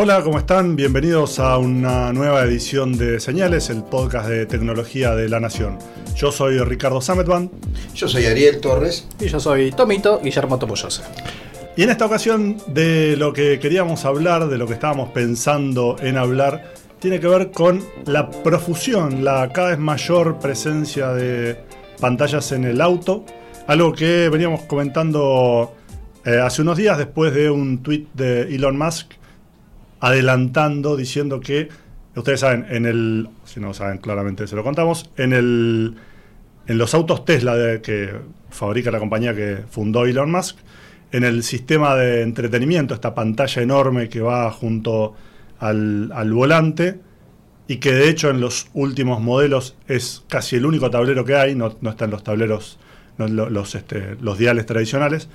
Hola, ¿cómo están? Bienvenidos a una nueva edición de Señales, el podcast de tecnología de la Nación. Yo soy Ricardo Sametban. Yo soy Ariel Torres. Y yo soy Tomito Guillermo Tomoyose. Y en esta ocasión de lo que queríamos hablar, de lo que estábamos pensando en hablar, tiene que ver con la profusión, la cada vez mayor presencia de pantallas en el auto. Algo que veníamos comentando eh, hace unos días después de un tweet de Elon Musk adelantando, diciendo que, ustedes saben, en el, si no saben claramente se lo contamos, en el en los autos Tesla que fabrica la compañía que fundó Elon Musk, en el sistema de entretenimiento, esta pantalla enorme que va junto al, al volante y que de hecho en los últimos modelos es casi el único tablero que hay, no, no están los tableros, los, este, los diales tradicionales,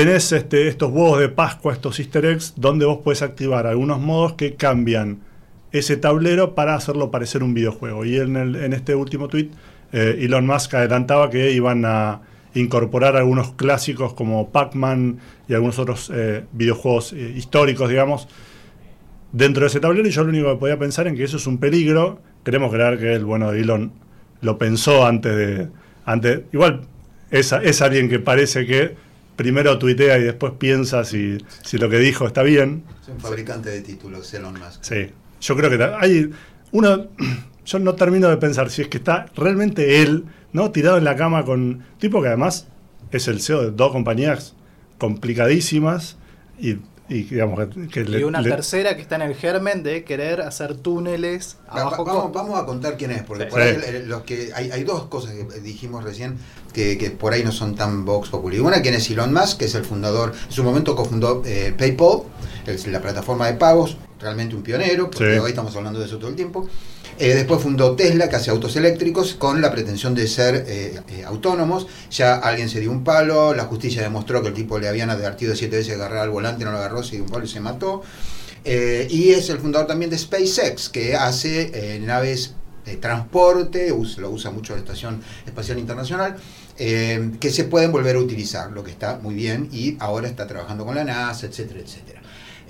tenés este, estos huevos de Pascua, estos easter eggs, donde vos puedes activar algunos modos que cambian ese tablero para hacerlo parecer un videojuego. Y en, el, en este último tweet, eh, Elon Musk adelantaba que iban a incorporar algunos clásicos como Pac-Man y algunos otros eh, videojuegos eh, históricos, digamos, dentro de ese tablero. Y yo lo único que podía pensar en que eso es un peligro. Queremos creer que el bueno de Elon lo pensó antes de. Antes, igual es, es alguien que parece que primero tuitea y después piensa si, si lo que dijo está bien. Es un fabricante de títulos, Elon Musk. Sí, yo creo que hay uno, yo no termino de pensar si es que está realmente él, ¿no? Tirado en la cama con tipo que además es el CEO de dos compañías complicadísimas y, y digamos que, y una tercera que está en el germen de querer hacer túneles abajo. Va, vamos, vamos, a contar quién es, porque sí. por ahí los que hay, hay, dos cosas que dijimos recién que, que, por ahí no son tan Vox Populi. Una, quién es Elon Musk, que es el fundador, en su momento cofundó eh, PayPal, la plataforma de pagos, realmente un pionero, porque sí. hoy estamos hablando de eso todo el tiempo. Eh, después fundó Tesla, que hace autos eléctricos, con la pretensión de ser eh, eh, autónomos. Ya alguien se dio un palo, la justicia demostró que el tipo le habían advertido siete veces de agarrar al volante, no lo agarró, se dio un palo y se mató. y es el fundador también de SpaceX, que hace naves de transporte, lo usa mucho la Estación Espacial Internacional, que se pueden volver a utilizar, lo que está muy bien, y ahora está trabajando con la NASA, etcétera, etcétera.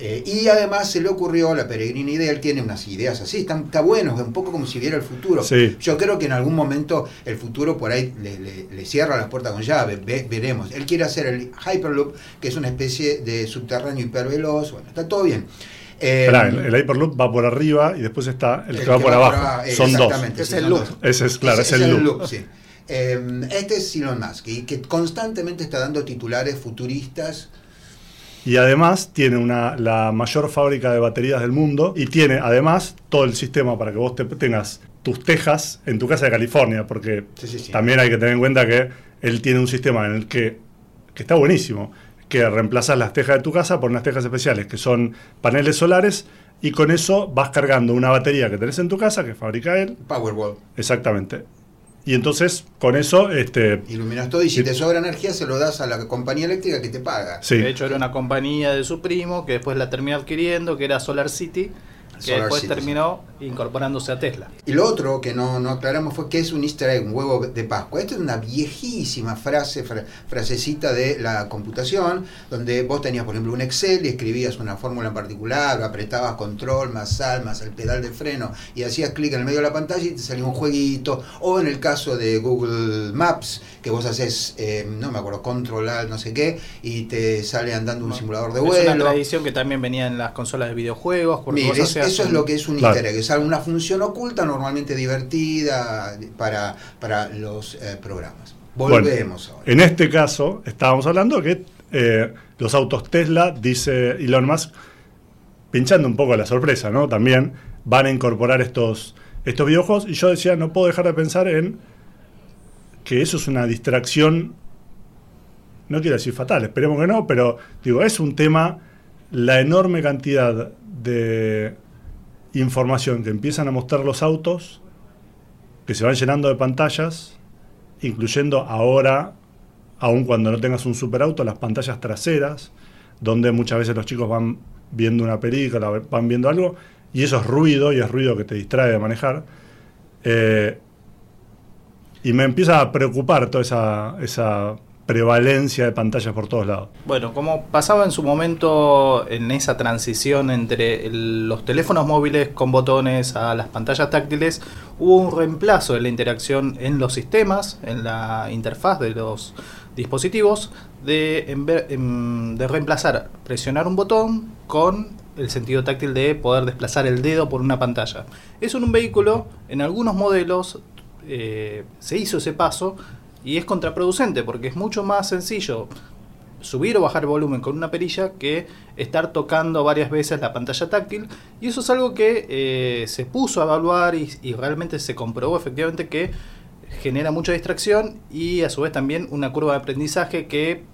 Eh, y además se le ocurrió la peregrina idea, él tiene unas ideas así, están, está bueno, es un poco como si viera el futuro. Sí. Yo creo que en algún momento el futuro por ahí le, le, le cierra las puertas con llave, ve, veremos. Él quiere hacer el Hyperloop, que es una especie de subterráneo hiperveloz, bueno, está todo bien. Eh, Esperá, el, el, Hyperloop va por arriba y después está el, el que, va por abajo. Por. Son dos. Sí, es el loop. Ese es, claro, es, es el, loop. loop. Sí. Eh, este es Elon Musk, y que constantemente está dando titulares futuristas y además tiene una, la mayor fábrica de baterías del mundo y tiene además todo el sistema para que vos te, tengas tus tejas en tu casa de California, porque sí, sí, sí. también hay que tener en cuenta que él tiene un sistema en el que, que está buenísimo, que reemplazas las tejas de tu casa por unas tejas especiales, que son paneles solares, y con eso vas cargando una batería que tenés en tu casa, que fabrica él. Powerwall. Exactamente. Y entonces, con eso... Este, Iluminas todo y si te sobra energía se lo das a la compañía eléctrica que te paga. Sí. De hecho, era una compañía de su primo que después la terminó adquiriendo, que era Solar City, que Solar después terminó incorporándose a Tesla. Y lo otro que no, no aclaramos fue que es un easter egg, un huevo de Pascua. Esta es una viejísima frase, fra, frasecita de la computación, donde vos tenías, por ejemplo, un Excel y escribías una fórmula en particular, apretabas control más sal más el pedal de freno y hacías clic en el medio de la pantalla y te salía un jueguito. O en el caso de Google Maps, que vos haces, eh, no me acuerdo, control alt, no sé qué, y te sale andando un simulador de vuelo. Es una tradición que también venía en las consolas de videojuegos. Porque vos eso es lo que es un Claro. easter egg, es una función oculta, normalmente divertida para, para los eh, programas. Volvemos bueno, ahora. En este caso, estábamos hablando que eh, los autos Tesla, dice Elon Musk, pinchando un poco la sorpresa, ¿no? También van a incorporar estos, estos videojuegos. Y yo decía, no puedo dejar de pensar en que eso es una distracción, no quiero decir fatal, esperemos que no, pero digo, es un tema, la enorme cantidad de información que empiezan a mostrar los autos que se van llenando de pantallas, incluyendo ahora, aun cuando no tengas un superauto, las pantallas traseras, donde muchas veces los chicos van viendo una película, van viendo algo, y eso es ruido, y es ruido que te distrae de manejar. Eh, y me empieza a preocupar toda esa, esa prevalencia de pantallas por todos lados. Bueno, como pasaba en su momento en esa transición entre los teléfonos móviles con botones a las pantallas táctiles, hubo un reemplazo de la interacción en los sistemas, en la interfaz de los dispositivos, de, reemplazar presionar un botón con el sentido táctil de poder desplazar el dedo por una pantalla. Eso en un vehículo, en algunos modelos, eh, se hizo ese paso y es contraproducente porque es mucho más sencillo subir o bajar el volumen con una perilla que estar tocando varias veces la pantalla táctil. Y eso es algo que eh, se puso a evaluar y, y, realmente se comprobó efectivamente que genera mucha distracción y a su vez también una curva de aprendizaje que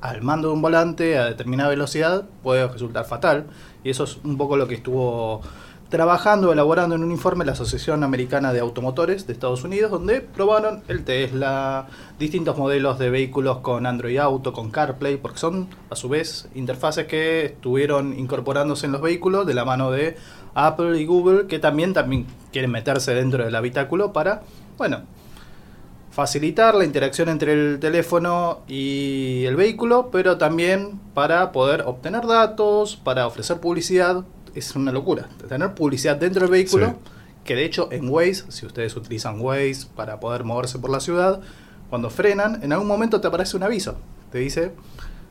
al mando de un volante a determinada velocidad puede resultar fatal. Y eso es un poco lo que estuvo trabajando, elaborando en un informe la Asociación Americana de Automotores de Estados Unidos, donde probaron el Tesla, distintos modelos de vehículos con Android Auto, con CarPlay, porque son a su vez interfaces que estuvieron incorporándose en los vehículos de la mano de Apple y Google, que también, también quieren meterse dentro del habitáculo para, bueno, facilitar la interacción entre el teléfono y el vehículo, pero también para poder obtener datos, para ofrecer publicidad es una locura. Tener publicidad dentro del vehículo, que de hecho en Waze, si ustedes utilizan Waze para poder moverse por la ciudad, cuando frenan, en algún momento te aparece un aviso. Te dice,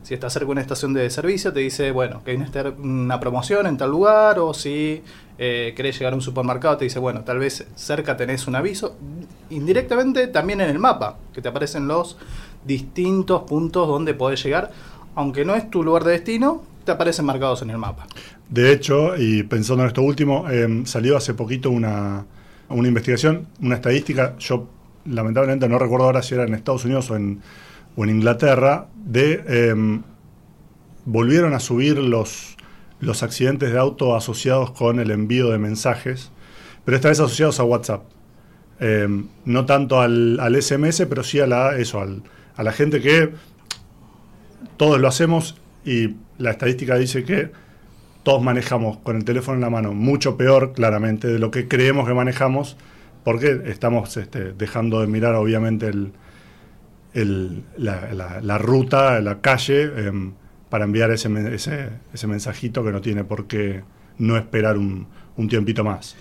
si estás cerca de una estación de servicio, te dice, bueno, que hay una promoción en tal lugar, o si eh, querés llegar a un supermercado, te dice, bueno, tal vez cerca tenés un aviso. Indirectamente también en el mapa, que te aparecen los distintos puntos donde podés llegar, aunque no es tu lugar de destino, te aparecen marcados en el mapa. De hecho, y pensando en esto último, em, salió hace poquito una, investigación, una estadística, yo lamentablemente no recuerdo ahora si era en Estados Unidos o en, Inglaterra, de em, volvieron a subir los, los accidentes de auto asociados con el envío de mensajes, pero esta vez asociados a WhatsApp. Em, no tanto al, al, SMS, pero sí a la, eso, a la gente que todos lo hacemos y la estadística dice que todos manejamos con el teléfono en la mano mucho peor, claramente, de lo que creemos que manejamos, porque estamos este, dejando de mirar, obviamente, el, la, ruta, la calle, em, para enviar ese, ese, mensajito que no tiene por qué no esperar un, un tiempito más.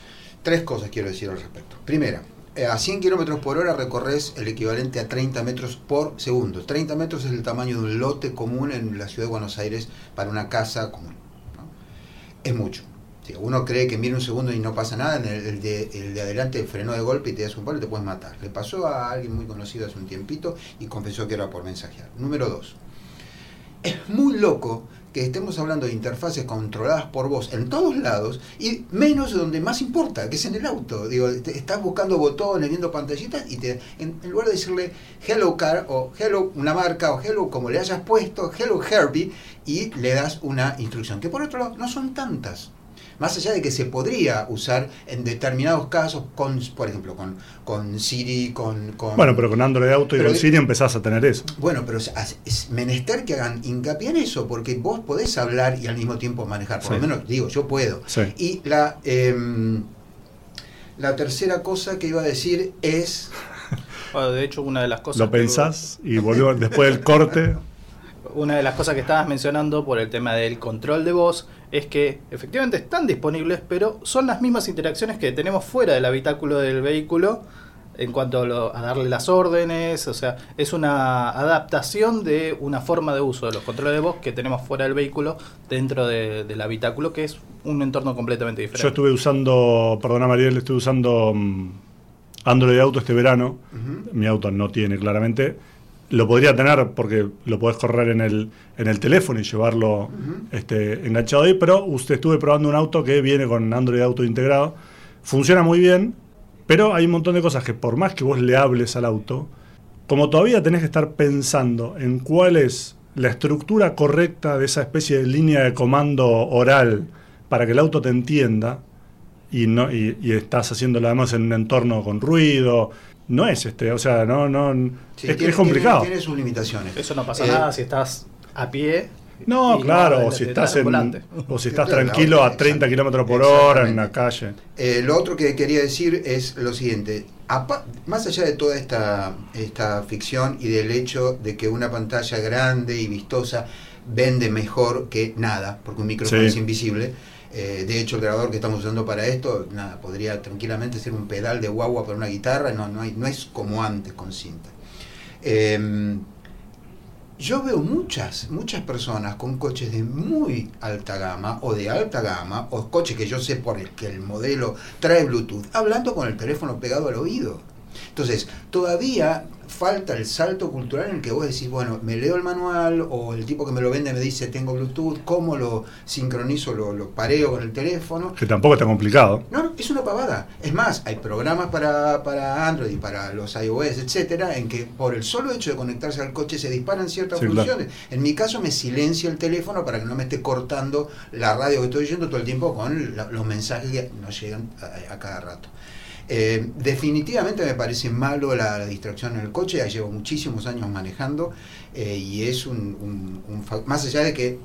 Tres cosas quiero decir al respecto. Primera, eh, a 100 kilómetros por hora recorres el equivalente a 30 metros por segundo. 30 metros es el tamaño de un lote común en la ciudad de Buenos Aires para una casa común. Es mucho. Si uno cree que mira un segundo y no pasa nada, el de, el de adelante frenó de golpe y te das un palo y te puedes matar. Le pasó a alguien muy conocido hace un tiempito y confesó que era por mensajear. Número dos. Es muy loco que estemos hablando de interfaces controladas por vos en todos lados y menos donde más importa, que es en el auto. Digo, estás buscando botones, viendo pantallitas y te, en, lugar de decirle Hello Car o Hello una marca o Hello como le hayas puesto, Hello Herbie y le das una instrucción, que por otro lado no son tantas más allá de que se podría usar en determinados casos, con, por ejemplo, con, con Siri, con, Bueno, pero con Android Auto y con Siri empezás a tener eso. Bueno, pero es, menester que hagan hincapié en eso, porque vos podés hablar y al mismo tiempo manejar, por lo menos digo, yo puedo. Y la, em, la tercera cosa que iba a decir es... Bueno, de hecho, una de las cosas... Lo pensás y volvió después del corte... Una de las cosas que estabas mencionando por el tema del control de voz es que efectivamente están disponibles, pero son las mismas interacciones que tenemos fuera del habitáculo del vehículo en cuanto a, darle las órdenes, o sea, es una adaptación de una forma de uso de los controles de voz que tenemos fuera del vehículo dentro del habitáculo, que es un entorno completamente diferente. Yo estuve usando, perdona Mariel, estuve usando mm, Android Auto este verano, mi auto no tiene claramente, lo podría tener porque lo podés correr en el, en el teléfono y llevarlo este, enganchado ahí, pero usted estuve probando un auto que viene con Android Auto integrado. Funciona muy bien, pero hay un montón de cosas que por más que vos le hables al auto, como todavía tenés que estar pensando en cuál es la estructura correcta de esa especie de línea de comando oral para que el auto te entienda, y, no, y, estás haciéndolo además en un entorno con ruido. No es este, o sea, no, no es, complicado. Tiene, sus limitaciones. Eso no pasa nada si estás a pie no, claro, o si estás, en, o si estás tranquilo a 30 kilómetros por hora en la calle. Eh, lo otro que quería decir es lo siguiente: más allá de toda esta, esta ficción y del hecho de que una pantalla grande y vistosa vende mejor que nada, porque un micrófono es invisible. Eh, de hecho, el grabador que estamos usando para esto, nada, podría tranquilamente ser un pedal de guagua para una guitarra, no, no, es como antes con cinta. Em, yo veo muchas, muchas personas con coches de muy alta gama o de alta gama, o coches que yo sé por el que el modelo trae Bluetooth, hablando con el teléfono pegado al oído. Entonces, todavía falta el salto cultural en el que vos decís, bueno, me leo el manual o el tipo que me lo vende me dice tengo Bluetooth, ¿cómo lo sincronizo, lo, lo pareo con el teléfono? Que tampoco está complicado. No, no, es una pavada. Es más, hay programas para, para Android y para los iOS, etcétera, en que por el solo hecho de conectarse al coche se disparan ciertas funciones. En mi caso me silencia el teléfono para que no me esté cortando la radio que estoy oyendo todo el tiempo con los mensajes que nos llegan a cada rato. Eh, definitivamente me parece malo la, distracción en el coche, ya llevo muchísimos años manejando eh, y es un, Más allá de que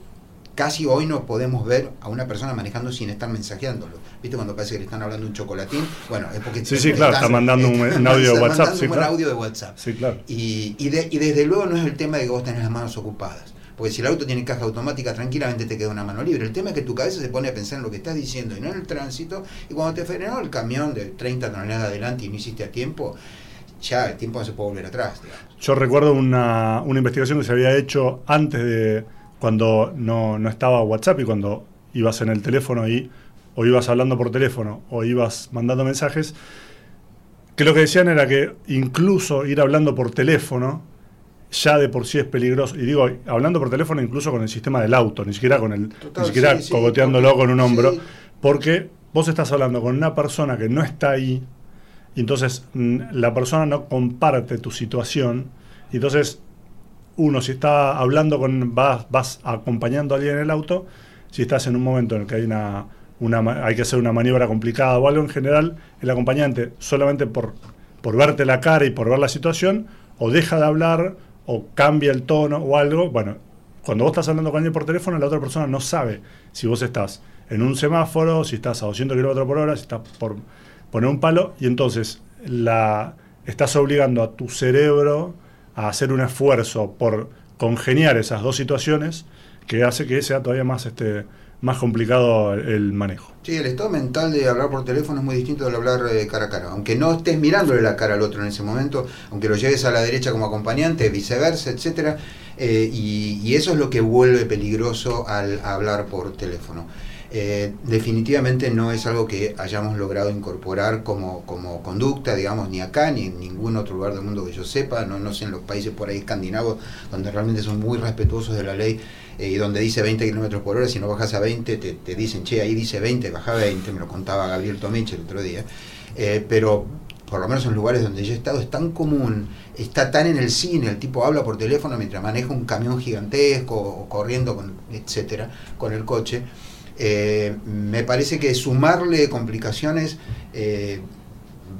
casi hoy no podemos ver a una persona manejando sin estar mensajeándolo. ¿Viste cuando parece que le están hablando un chocolatín? Bueno, es porque... Sí, sí, claro, está mandando un, audio de WhatsApp. un audio de WhatsApp. Sí, claro. Y, y, y desde luego no es el tema de que vos tenés las manos ocupadas. Porque si el auto tiene caja automática, tranquilamente te queda una mano libre. El tema es que tu cabeza se pone a pensar en lo que estás diciendo y no en el tránsito. Y cuando te frenó el camión de 30 toneladas adelante y no hiciste a tiempo, ya el tiempo no se puede volver atrás. Yo recuerdo una, investigación que se había hecho antes de cuando no, no estaba WhatsApp y cuando ibas en el teléfono y o ibas hablando por teléfono o ibas mandando mensajes, que lo que decían era que incluso ir hablando por teléfono ya de por sí es peligroso. Y digo, hablando por teléfono incluso con el sistema del auto, ni siquiera con el, ni siquiera cogoteándolo con un hombro, porque vos estás hablando con una persona que no está ahí, y entonces mm, la persona no comparte tu situación, y entonces uno si está hablando con, vas, vas acompañando a alguien en el auto, si estás en un momento en el que hay una, una hay que hacer una maniobra complicada o algo en general, el acompañante solamente por, por verte la cara y por ver la situación, o deja de hablar o cambia el tono o algo, bueno, cuando vos estás hablando con alguien por teléfono, la otra persona no sabe si vos estás en un semáforo, si estás a 200 km por hora, si estás por poner un palo, y entonces la, estás obligando a tu cerebro a hacer un esfuerzo por congeniar esas dos situaciones que hace que sea todavía más este, más complicado el manejo. Sí, el estado mental de hablar por teléfono es muy distinto de hablar eh, cara a cara. Aunque no estés mirándole la cara al otro en ese momento, aunque lo lleves a la derecha como acompañante, viceversa, etcétera, eh, y, eso es lo que vuelve peligroso al hablar por teléfono. Eh, definitivamente no es algo que hayamos logrado incorporar como, como conducta, digamos, ni acá ni en ningún otro lugar del mundo que yo sepa, no, sé en los países por ahí escandinavos, donde realmente son muy respetuosos de la ley eh, y donde dice 20 kilómetros por hora, si no bajas a 20, te, te, dicen, che, ahí dice 20, baja a 20, me lo contaba Gabriel Tomich el otro día. Eh, pero por lo menos en lugares donde yo he estado, es tan común, está tan en el cine, el tipo habla por teléfono mientras maneja un camión gigantesco o corriendo, con, etcétera, con el coche. Eh, me parece que sumarle complicaciones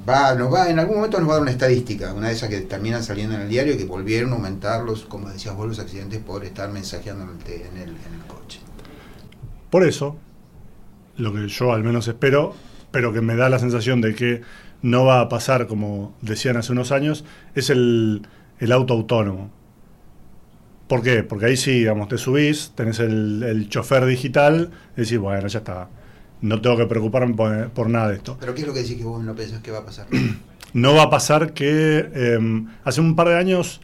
va, nos va, en algún momento nos va a dar una estadística, una de esas que terminan saliendo en el diario, que volvieron a aumentar los, como decías vos, los accidentes por estar mensajeando en el, coche. Por eso, lo que yo al menos espero, pero que me da la sensación de que no va a pasar como decían hace unos años, es el auto autónomo. ¿Por qué? Porque ahí sí, digamos, te subís, tenés el, el chofer digital, y decís, bueno, ya está no tengo que preocuparme por, nada de esto. ¿Pero qué es lo que decís que vos no pensás que va a pasar? no va a pasar que em, hace un par de años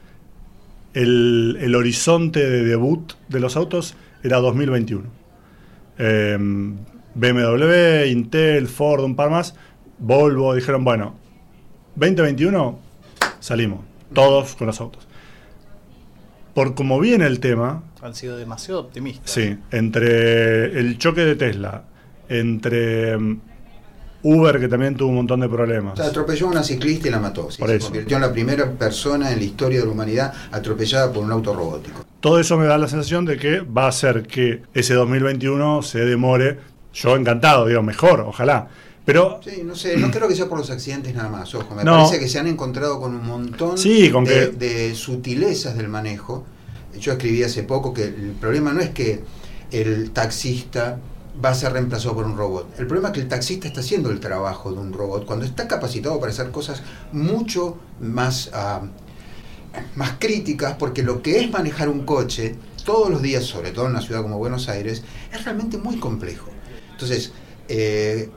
el, horizonte de debut de los autos era 2021. Em, BMW, Intel, Ford, un par más, Volvo, dijeron, bueno, 2021 salimos, todos con los autos. Por como viene el tema... Han sido demasiado optimistas. Sí, entre el choque de Tesla, entre mm, Uber, que también tuvo un montón de problemas. atropelló a una ciclista y la mató. se convirtió en la primera persona en la historia de la humanidad atropellada por un auto robótico. Todo eso me da la sensación de que va a hacer que ese 2021 se demore. Yo encantado, digo, mejor, ojalá. Pero, sí, no sé, no creo que sea por los accidentes nada más, ojo, me parece que se han encontrado con un montón de, sutilezas del manejo. Yo escribí hace poco que el problema no es que el taxista va a ser reemplazado por un robot. El problema es que el taxista está haciendo el trabajo de un robot cuando está capacitado para hacer cosas mucho más, ah, más críticas, porque lo que es manejar un coche todos los días, sobre todo en una ciudad como Buenos Aires, es realmente muy complejo. Entonces, eh,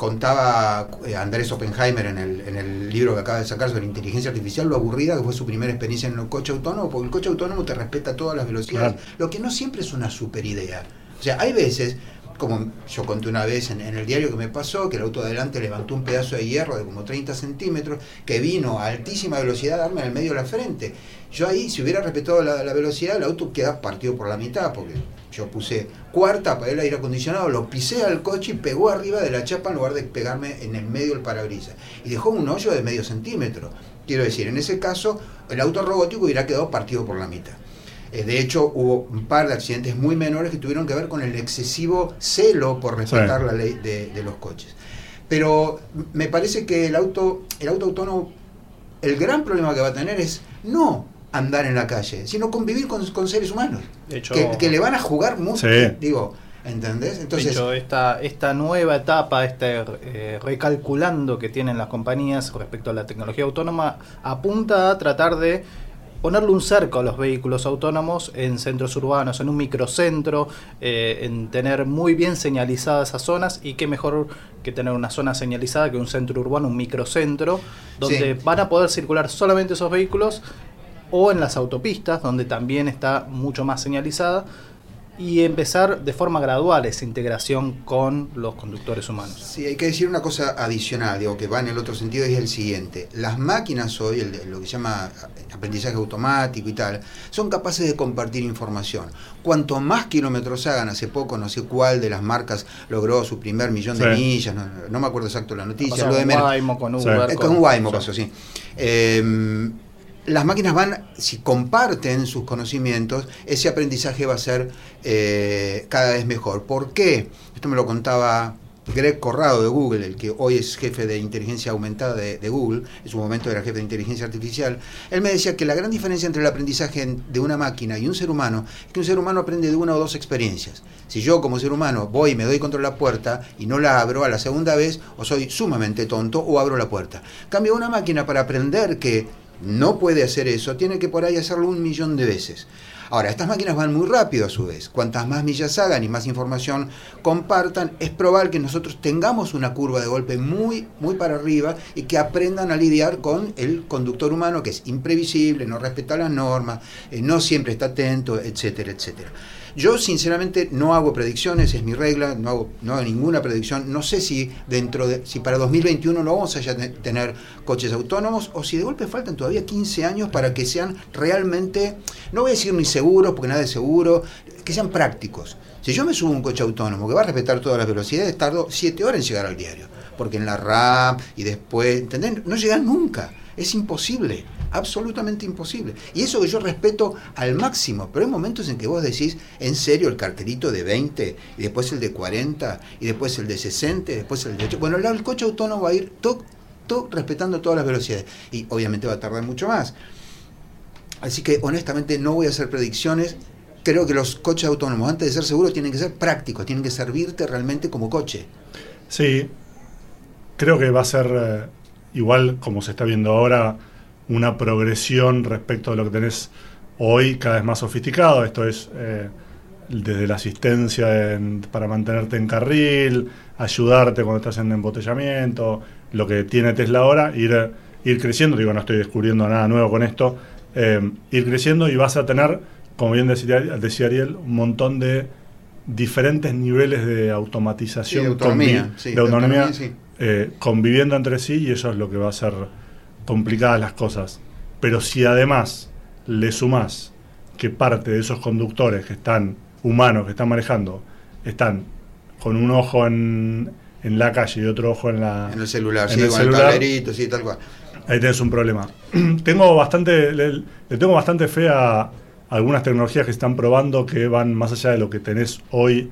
contaba eh, Andrés Oppenheimer en el, en el libro que acaba de sacar sobre inteligencia artificial, lo aburrida que fue su primera experiencia en un coche autónomo, porque el coche autónomo te respeta todas las velocidades, lo que no siempre es una super idea. O sea, hay veces, como yo conté una vez en, el diario que me pasó, que el auto adelante levantó un pedazo de hierro de como 30 centímetros, que vino a altísima velocidad a darme en el medio de la frente. Yo ahí, si hubiera respetado la, la velocidad, el auto queda partido por la mitad, porque yo puse cuarta para el aire acondicionado, lo pisé al coche y pegó arriba de la chapa en lugar de pegarme en el medio del parabrisas. Y dejó un hoyo de medio centímetro. Quiero decir, en ese caso, el auto robótico hubiera quedado partido por la mitad. Eh, de hecho, hubo un par de accidentes muy menores que tuvieron que ver con el excesivo celo por respetar la ley de, de, los coches. Pero me parece que el auto, el auto autónomo, el gran problema que va a tener es no andar en la calle, sino convivir con, seres humanos. que, le van a jugar mucho. Digo, ¿entendés? Entonces, esta, esta nueva etapa, este eh, recalculando que tienen las compañías respecto a la tecnología autónoma, apunta a tratar de ponerle un cerco a los vehículos autónomos en centros urbanos, en un microcentro, eh, en tener muy bien señalizadas esas zonas y qué mejor que tener una zona señalizada que un centro urbano, un microcentro, donde van a poder circular solamente esos vehículos o en las autopistas, donde también está mucho más señalizada, y empezar de forma gradual esa integración con los conductores humanos. Sí, hay que decir una cosa adicional, digo, que va en el otro sentido, y es el siguiente. Las máquinas hoy, lo que se llama aprendizaje automático y tal, son capaces de compartir información. Cuanto más kilómetros hagan, hace poco no sé cuál de las marcas logró su primer millón de millas, no, me acuerdo exacto la noticia. Lo de con Waymo, con Uber. Con, Waymo pasó, sí. Eh, las máquinas van, si comparten sus conocimientos, ese aprendizaje va a ser eh, cada vez mejor. ¿Por qué? Esto me lo contaba Greg Corrado de Google, el que hoy es jefe de inteligencia aumentada de, Google, en su momento era jefe de inteligencia artificial, él me decía que la gran diferencia entre el aprendizaje de una máquina y un ser humano es que un ser humano aprende de una o dos experiencias. Si yo como ser humano voy y me doy contra la puerta y no la abro a la segunda vez, o soy sumamente tonto o abro la puerta. Cambio una máquina para aprender que no puede hacer eso, tiene que por ahí hacerlo un millón de veces. Ahora, estas máquinas van muy rápido a su vez. Cuantas más millas hagan y más información compartan, es probable que nosotros tengamos una curva de golpe muy, muy para arriba y que aprendan a lidiar con el conductor humano que es imprevisible, no respeta las normas, eh, no siempre está atento, etcétera, etcétera. Yo sinceramente no hago predicciones, es mi regla, no hago, ninguna predicción. No sé si dentro de, si para 2021 no vamos a tener coches autónomos o si de golpe faltan todavía 15 años para que sean realmente, no voy a decir ni seguros, porque nada es seguro, que sean prácticos. Si yo me subo a un coche autónomo que va a respetar todas las velocidades, tardo 7 horas en llegar al diario. Porque en la RAM y después, ¿entendés? No llegan nunca. Es imposible absolutamente imposible. Y eso que yo respeto al máximo, pero hay momentos en que vos decís, en serio, el cartelito de 20, y después el de 40, y después el de 60, y después el de 8. Bueno, el coche autónomo va a ir todo, respetando todas las velocidades, y obviamente va a tardar mucho más. Así que honestamente no voy a hacer predicciones. Creo que los coches autónomos, antes de ser seguros, tienen que ser prácticos, tienen que servirte realmente como coche. Sí, creo que va a ser eh, igual como se está viendo ahora una progresión respecto a lo que tenés hoy cada vez más sofisticado. Esto es eh, desde la asistencia para mantenerte en carril, ayudarte cuando estás en embotellamiento, lo que tiene Tesla ahora, ir, ir creciendo. Digo, no estoy descubriendo nada nuevo con esto. Eh, ir creciendo y vas a tener, como bien decía, decía Ariel, un montón de diferentes niveles de automatización, de autonomía, eh, conviviendo entre sí y eso es lo que va a ser complicadas las cosas. Pero si además le sumás que parte de esos conductores que están humanos, que están manejando, están con un ojo en, en la calle y otro ojo en la en el celular, sí, el celular, sí, tal cual. Ahí tenés un problema. tengo bastante le, tengo bastante fe a algunas tecnologías que están probando que van más allá de lo que tenés hoy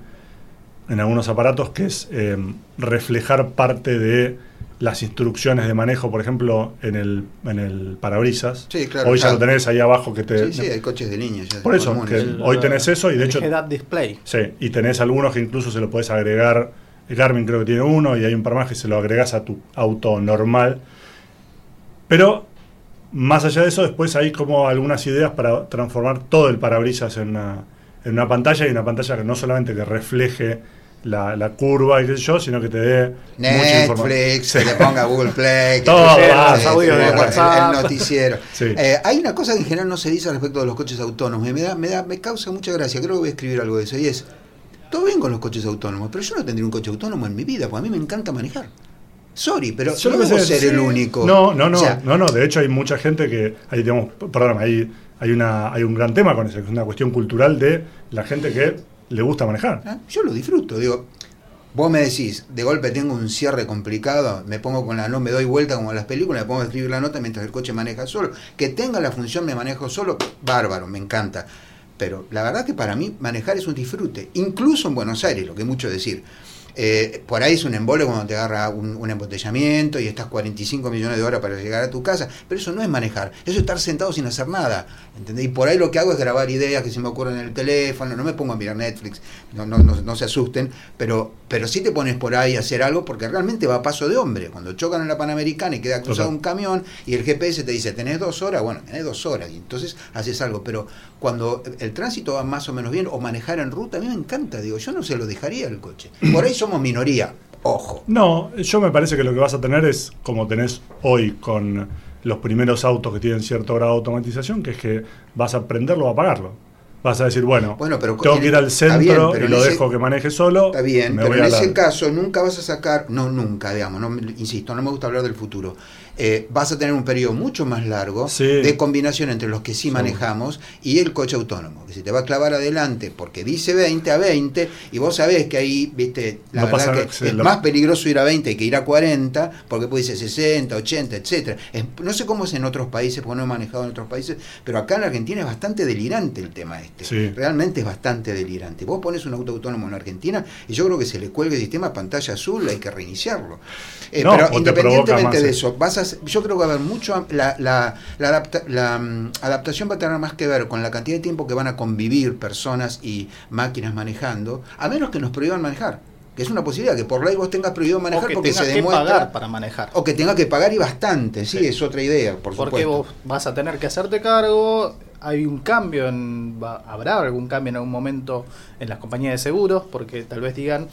en algunos aparatos, que es eh, reflejar parte de las instrucciones de manejo, por ejemplo, en el, en el parabrisas. Sí, claro. Hoy ya lo tenés ahí abajo que te... Sí, sí, hay coches de línea. ya Por eso, comunes. que El- hoy tenés eso y de el hecho... head-up display. Sí, y tenés algunos que incluso se lo puedes agregar. Garmin creo que tiene uno y hay un par más que se lo agregás a tu auto normal. Pero más allá de eso, después hay como algunas ideas para transformar todo el parabrisas en una, en una pantalla y una pantalla que no solamente que refleje la, la curva y qué sé yo, sino que te dé. Netflix, que le ponga Google Play, que Todo, te- ah, audio el- el, noticiero. Sí. Eh, hay una cosa que en general no se dice respecto de los coches autónomos y me da, me da, me causa mucha gracia. Creo que voy a escribir algo de eso y es todo bien con los coches autónomos, pero yo no tendría un coche autónomo en mi vida, porque a mí me encanta manejar. Sorry, pero Yo no debo ser sí. el único. No, no, no, O sea, no, no. De hecho, hay mucha gente que, ahí digamos, perdón, hay, hay, una, hay un gran tema con eso, que es una cuestión cultural de la gente que le gusta manejar. ¿eh? Yo lo disfruto, digo. Vos me decís, de golpe tengo un cierre complicado, me pongo con la no, me doy vuelta como en las películas, me pongo a escribir la nota mientras el coche maneja solo. Que tenga la función me manejo solo, bárbaro, me encanta. Pero la verdad que para mí manejar es un disfrute, incluso en Buenos Aires, lo que es mucho decir. Eh, por ahí es un embole cuando te agarra un, un embotellamiento y estás 45 millones de horas para llegar a tu casa, pero eso no es manejar, eso es estar sentado sin hacer nada. ¿entendés? Y por ahí lo que hago es grabar ideas que se me ocurren en el teléfono, no me pongo a mirar Netflix, no, no, no, no se asusten, pero, pero sí te pones por ahí a hacer algo porque realmente va a paso de hombre. Cuando chocan en la Panamericana y queda cruzado un camión y el GPS te dice, tenés dos horas, bueno, tenés dos horas, y entonces haces algo. Pero cuando el tránsito va más o menos bien, o manejar en ruta, a mí me encanta, digo, yo no se lo dejaría el coche. Por ahí somos minoría, ojo. No, yo me parece que lo que vas a tener es como tenés hoy con los primeros autos que tienen cierto grado de automatización, que es que vas a prenderlo o apagarlo. Vas a decir, bueno, Bueno, pero tengo que ir al bien, centro pero y lo ese- dejo que maneje solo. Está bien, pero en ese la- caso nunca vas a sacar, no nunca, digamos, no, insisto, no me gusta hablar del futuro. Eh, vas a tener un periodo mucho más largo Sí. de combinación entre los que sí manejamos y el coche autónomo, que se te va a clavar adelante porque dice 20 a 20 y vos sabés que ahí, viste, la No verdad que es lo- más peligroso ir a 20 que ir a 40 porque puede ser 60, 80, etcétera. No sé cómo es en otros países, porque no he manejado en otros países, pero acá en Argentina es bastante delirante el tema este. Sí. Realmente es bastante delirante. Vos pones un auto autónomo en Argentina y yo creo que se le cuelga el sistema pantalla azul, hay que reiniciarlo. Eh, No, pero independientemente más, de eh. eso, vas a, yo creo que va a haber mucho, la, la, la, adapta- la, mm, adaptación va a tener más que ver con la cantidad de tiempo que van a convivir personas y máquinas manejando, a menos que nos prohíban manejar. Que es una posibilidad, que por ley vos tengas prohibido O manejar que porque se que demuestra. pagar para manejar. O que tenga que pagar y bastante, sí, es otra idea, por Porque supuesto. vos vas a tener que hacerte cargo, hay un cambio, en, va- habrá algún cambio en algún momento en las compañías de seguros, porque tal vez digan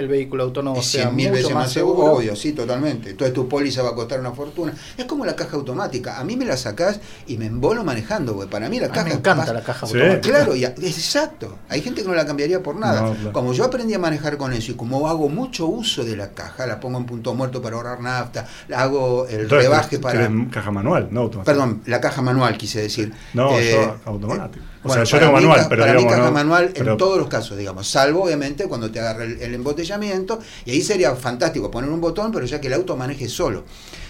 el vehículo autónomo sea cien mil mucho veces más seguro, seguro. obvio, sí, totalmente. Entonces tu póliza va a costar una fortuna. Es como la caja automática. A mí me la sacás y me embolo manejando, porque para mí la A mí caja me encanta más- la caja Sí. automática. Claro, y a- es exacto. Hay gente que no la cambiaría por nada. No, claro. Como yo aprendí a manejar con eso y como hago mucho uso de la caja, la pongo en punto muerto para ahorrar nafta, la hago el Entonces, rebaje para... caja manual, no automática. Perdón, la caja manual quise decir. No, Eh, yo automático. O bueno, sea, yo tengo mí manual, pero para mí digamos, caja no- manual pero- en todos los casos, digamos, salvo obviamente cuando te agarra el, el embotellamiento, y ahí sería fantástico poner un botón, pero ya que el auto maneje solo.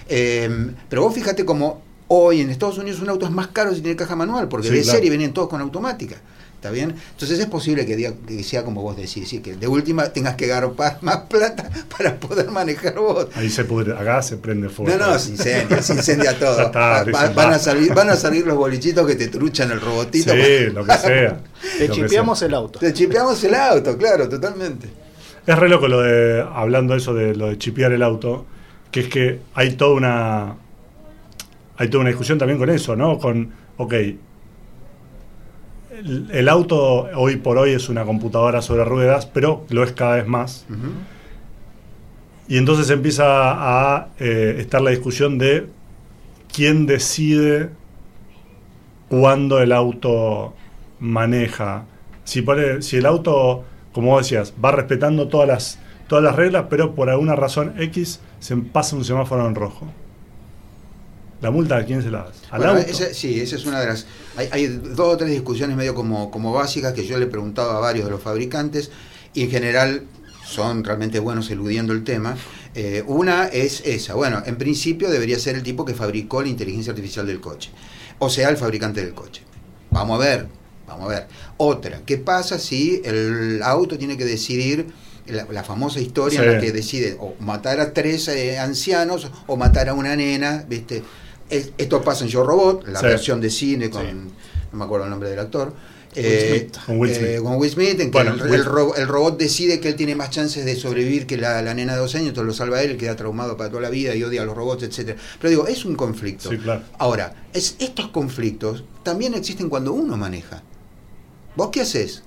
Eh, pero vos fíjate como hoy en Estados Unidos un auto es más caro si tiene caja manual, porque Sí, de claro. serie vienen todos con automática. ¿Está bien? Entonces es posible que, diga- que sea como vos decís, que de última tengas que garpar más plata para poder manejar vos. Ahí se pudre, acá se prende fuego. No, no, se incendia, se incendia todo. Ya está, Va- Richie, va- van, a salir, van a salir los bolichitos que te truchan el robotito. Sí, lo que sea. Te chipeamos el auto. Te chipeamos el auto, claro, totalmente. Es re loco lo de, hablando eso de lo de chipear el auto, que es que hay toda una, hay toda una discusión también con eso, ¿no? Con, ok, el, el auto hoy por hoy es una computadora sobre ruedas, pero lo es cada vez más. Y entonces empieza a eh, estar la discusión de quién decide cuándo el auto maneja. Si, pone- si el auto, como vos decías, va respetando todas las, todas las reglas, pero por alguna razón X se pasa un semáforo en rojo. ¿La multa a quién se la das? ¿Al Bueno, auto? esa- sí, esa es una de las. Hay, hay dos o tres discusiones medio como, como básicas que yo le he preguntado a varios de los fabricantes y en general son realmente buenos eludiendo el tema. Eh, una es esa. Bueno, en principio debería ser el tipo que fabricó la inteligencia artificial del coche, o sea, el fabricante del coche. Vamos a ver, vamos a ver. Otra, ¿qué pasa si el auto tiene que decidir la, famosa historia en la que decide o matar a tres eh, ancianos o matar a una nena, ¿viste? Esto pasa en Yo Robot, la versión de cine con, no me acuerdo el nombre del actor. Eh, con Will Smith, con Will Smith en que el, robot decide que él tiene más chances de sobrevivir que la, nena de dos años, entonces lo salva a él, queda traumado para toda la vida y odia a los robots, etcétera Pero digo, es un conflicto. Ahora, es, estos conflictos también existen cuando uno maneja. ¿Vos qué haces?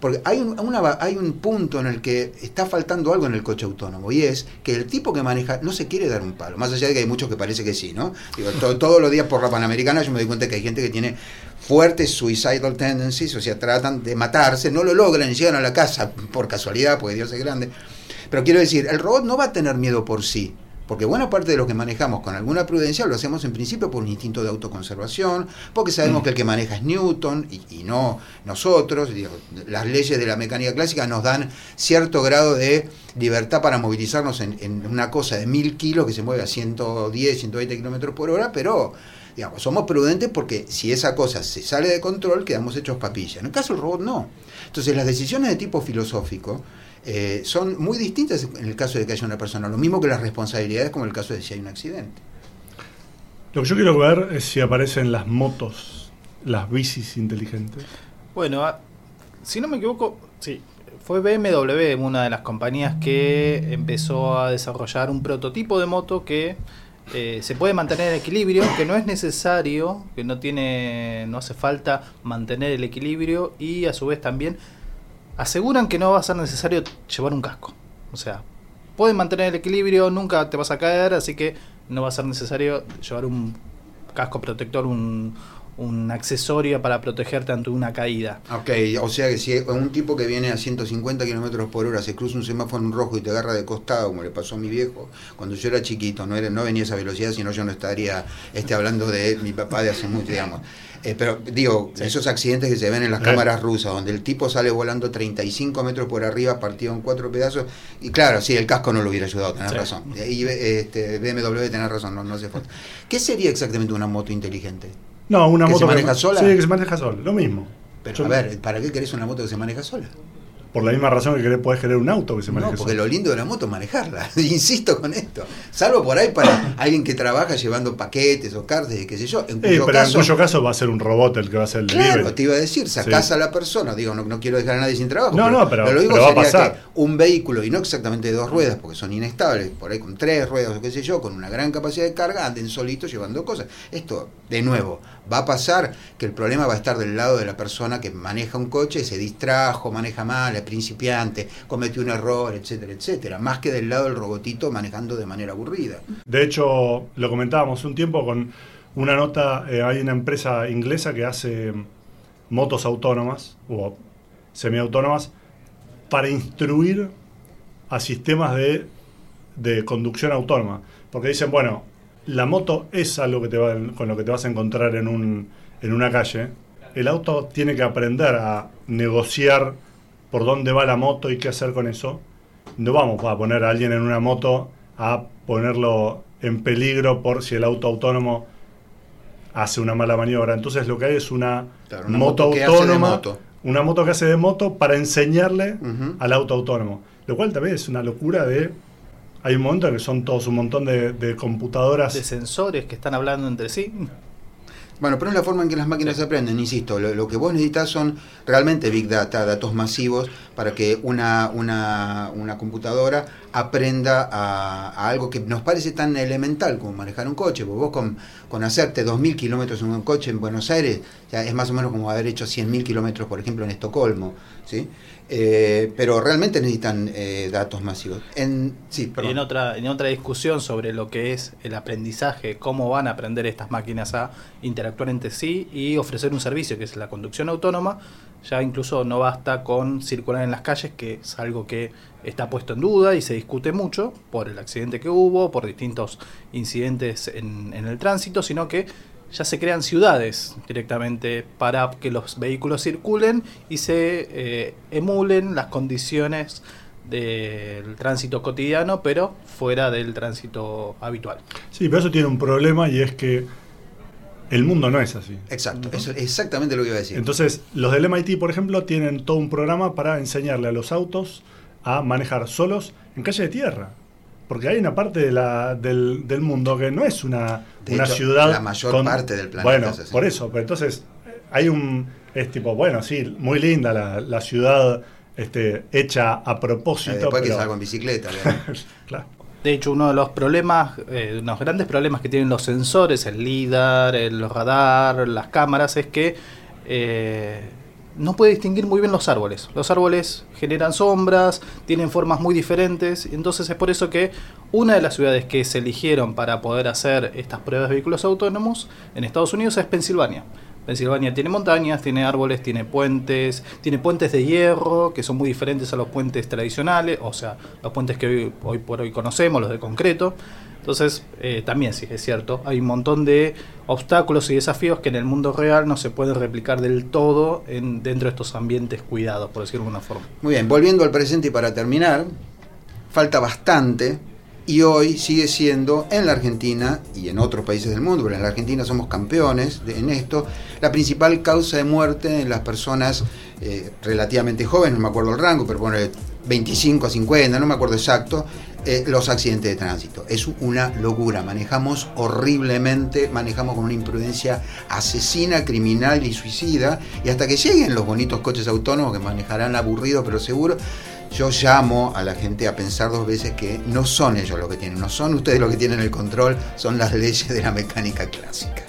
Porque hay un, hay un punto en el que está faltando algo en el coche autónomo y es que el tipo que maneja no se quiere dar un palo, más allá de que hay muchos que parece que sí, ¿no? Digo, todos los días por la Panamericana yo me doy cuenta que hay gente que tiene fuertes suicidal tendencies, o sea, tratan de matarse, no lo logran, llegan a la casa por casualidad, porque Dios es grande. Pero quiero decir, el robot no va a tener miedo por sí porque buena parte de lo que manejamos con alguna prudencia lo hacemos en principio por un instinto de autoconservación, porque sabemos que el que maneja es Newton y, no nosotros. las leyes de la mecánica clásica nos dan cierto grado de libertad para movilizarnos en, una cosa de mil kilos que se mueve a 110, 120 kilómetros por hora, pero digamos, somos prudentes porque si esa cosa se sale de control, quedamos hechos papilla. En el caso del robot, no. Entonces, las decisiones de tipo filosófico eh, son muy distintas en el caso de que haya una persona, lo mismo que las responsabilidades como en el caso de si hay un accidente. Lo que yo quiero ver es si aparecen las motos, las bicis inteligentes. Bueno, ah, si no me equivoco, sí, fue BMW una de las compañías que empezó a desarrollar un prototipo de moto que eh, se puede mantener en equilibrio, que no es necesario, que no tiene, no hace falta mantener el equilibrio y a su vez también aseguran que no va a ser necesario llevar un casco. O sea, pueden mantener el equilibrio, nunca te vas a caer, así que no va a ser necesario llevar un casco protector, un, un accesorio para protegerte ante una caída. Ok, o sea que si un tipo que viene a 150 kilómetros por hora se cruza un semáforo en rojo y te agarra de costado, como le pasó a mi viejo, cuando yo era chiquito, no, era, no venía a esa velocidad, sino yo no estaría este, hablando de mi papá de hace mucho, digamos. Eh, pero digo, esos accidentes que se ven en las cámaras rusas, donde el tipo sale volando 35 metros por arriba, partido en cuatro pedazos, y claro, sí, el casco no lo hubiera ayudado, tenés razón. Y este, BMW tenés razón, no, no hace falta. ¿Qué sería exactamente una moto inteligente? No, una moto que se maneja sola. Sí, que se maneja sola, lo mismo. Pero a ver, ¿para qué querés una moto que se maneja sola? Por la misma razón que querés, podés querer un auto que se maneje No, porque lo lindo de la moto es manejarla. Insisto con esto. Salvo por ahí para alguien que trabaja llevando paquetes o cartas, qué sé yo. En cuyo, pero caso, en cuyo caso va a ser un robot el que va a hacer el claro, te iba a decir, sacás a la persona. Digo, no, no, quiero dejar a nadie sin trabajo. No, no, pero, lo digo va a pasar. Que un vehículo, y no exactamente de dos ruedas, porque son inestables, por ahí con tres ruedas o qué sé yo, con una gran capacidad de carga, anden solitos llevando cosas. Esto, de nuevo, va a pasar que el problema va a estar del lado de la persona que maneja un coche, se distrajo, maneja mal, es principiante, cometió un error, etcétera, etcétera, más que del lado del robotito manejando de manera aburrida. De hecho, lo comentábamos un tiempo con una nota, eh, hay una empresa inglesa que hace motos autónomas o semiautónomas para instruir a sistemas de, de conducción autónoma. Porque dicen, bueno, la moto es algo que te va, con lo que te vas a encontrar en, un, en una calle. El auto tiene que aprender a negociar por dónde va la moto y qué hacer con eso. No vamos a poner a alguien en una moto a ponerlo en peligro por si el auto autónomo hace una mala maniobra. Entonces lo que hay es una, moto, autónoma, una moto que hace de moto para enseñarle al auto autónomo. Lo cual también es una locura de hay un momento en que son todos un montón de, computadoras. De sensores que están hablando entre sí. Bueno, pero es la forma en que las máquinas aprenden, insisto. Lo, que vos necesitas son realmente big data, datos masivos, para que una, una, una computadora aprenda a, algo que nos parece tan elemental como manejar un coche. vos con, con hacerte 2.000 kilómetros en un coche en Buenos Aires, ya es más o menos como haber hecho 100.000 kilómetros, por ejemplo, en Estocolmo. ¿sí? Eh, pero realmente necesitan eh, datos masivos. En, sí, y en otra, en otra discusión sobre lo que es el aprendizaje, cómo van a aprender estas máquinas a interactuar entre sí y ofrecer un servicio que es la conducción autónoma, ya incluso no basta con circular en las calles, que es algo que está puesto en duda y se discute mucho por el accidente que hubo, por distintos incidentes en, el tránsito, sino que ya se crean ciudades directamente para que los vehículos circulen y se eh, emulen las condiciones del tránsito cotidiano, pero fuera del tránsito habitual. Sí, pero eso tiene un problema y es que el mundo no es así. Exacto, eso es exactamente lo que iba a decir. Entonces, los del MIT, por ejemplo, tienen todo un programa para enseñarle a los autos a manejar solos en calle de tierra. Porque hay una parte de la, del, del mundo que no es una, De una hecho, ciudad. la mayor parte del planeta Bueno, es así. por eso. Pero entonces, hay un. Es tipo, bueno, sí, muy linda la, la ciudad este, hecha a propósito. Eh, Después que pero- salgo en bicicleta. ¿verdad? claro. De hecho, uno de los problemas, eh, unos grandes problemas que tienen los sensores, el LIDAR, el radar, las cámaras, es que eh, no puede distinguir muy bien los árboles. Los árboles generan sombras, tienen formas muy diferentes, entonces es por eso que una de las ciudades que se eligieron para poder hacer estas pruebas de vehículos autónomos en Estados Unidos es Pensilvania. Pensilvania tiene montañas, tiene árboles, tiene puentes, tiene puentes de hierro que son muy diferentes a los puentes tradicionales, o sea, los puentes que hoy, hoy por hoy conocemos, los de concreto. Entonces, eh, también sí, es cierto, hay un montón de obstáculos y desafíos que en el mundo real no se pueden replicar del todo en, dentro de estos ambientes cuidados, por decirlo de alguna forma. Muy bien, volviendo al presente y para terminar, falta bastante y hoy sigue siendo en la Argentina y en otros países del mundo, pero en la Argentina somos campeones en esto, la principal causa de muerte en las personas eh, relativamente jóvenes, no me acuerdo el rango, pero bueno, de 25 a 50, no me acuerdo exacto, eh, los accidentes de tránsito. Es una locura, manejamos horriblemente, manejamos con una imprudencia asesina, criminal y suicida, y hasta que lleguen los bonitos coches autónomos que manejarán aburrido pero seguro, yo llamo a la gente a pensar dos veces que no son ellos los que tienen, no son ustedes los que tienen el control, son las leyes de la mecánica clásica.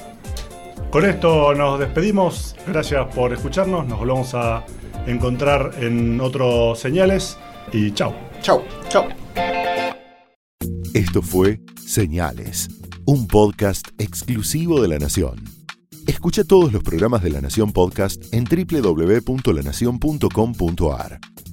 Con esto nos despedimos. Gracias por escucharnos. Nos volvemos a encontrar en otros señales. Y chao. Chau. Chao. Esto fue Señales, un podcast exclusivo de La Nación. Escucha todos los programas de La Nación Podcast en www.lanacion.com.ar.